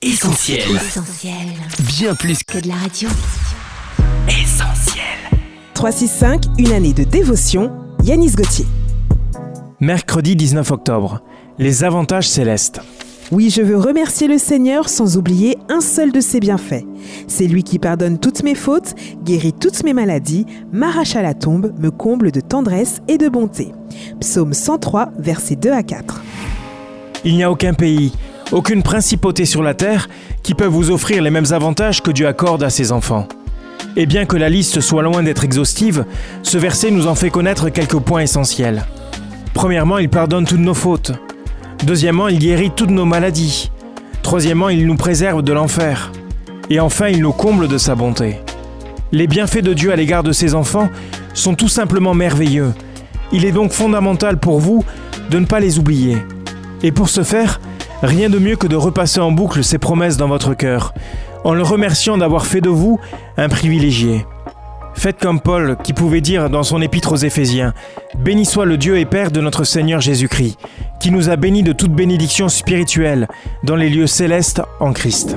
Essentiel. Essentiel. Bien plus Que de la radio. qu'essentiel. 365, une année de dévotion, Yanis Gauthier. Mercredi 19 octobre. Les avantages célestes. Oui, je veux remercier le Seigneur sans oublier un seul de ses bienfaits. C'est lui qui pardonne toutes mes fautes, guérit toutes mes maladies, m'arrache à la tombe, me comble de tendresse et de bonté. Psaume 103, versets 2 à 4. Il n'y a aucun pays, aucune principauté sur la terre qui peut vous offrir les mêmes avantages que Dieu accorde à ses enfants. Et bien que la liste soit loin d'être exhaustive, ce verset nous en fait connaître quelques points essentiels. Premièrement, il pardonne toutes nos fautes. Deuxièmement, il guérit toutes nos maladies. Troisièmement, il nous préserve de l'enfer. Et enfin, il nous comble de sa bonté. Les bienfaits de Dieu à l'égard de ses enfants sont tout simplement merveilleux. Il est donc fondamental pour vous de ne pas les oublier. Et pour ce faire, rien de mieux que de repasser en boucle ces promesses dans votre cœur, en le remerciant d'avoir fait de vous un privilégié. Faites comme Paul qui pouvait dire dans son épître aux Éphésiens, Béni soit le Dieu et Père de notre Seigneur Jésus-Christ, qui nous a bénis de toute bénédiction spirituelle dans les lieux célestes en Christ.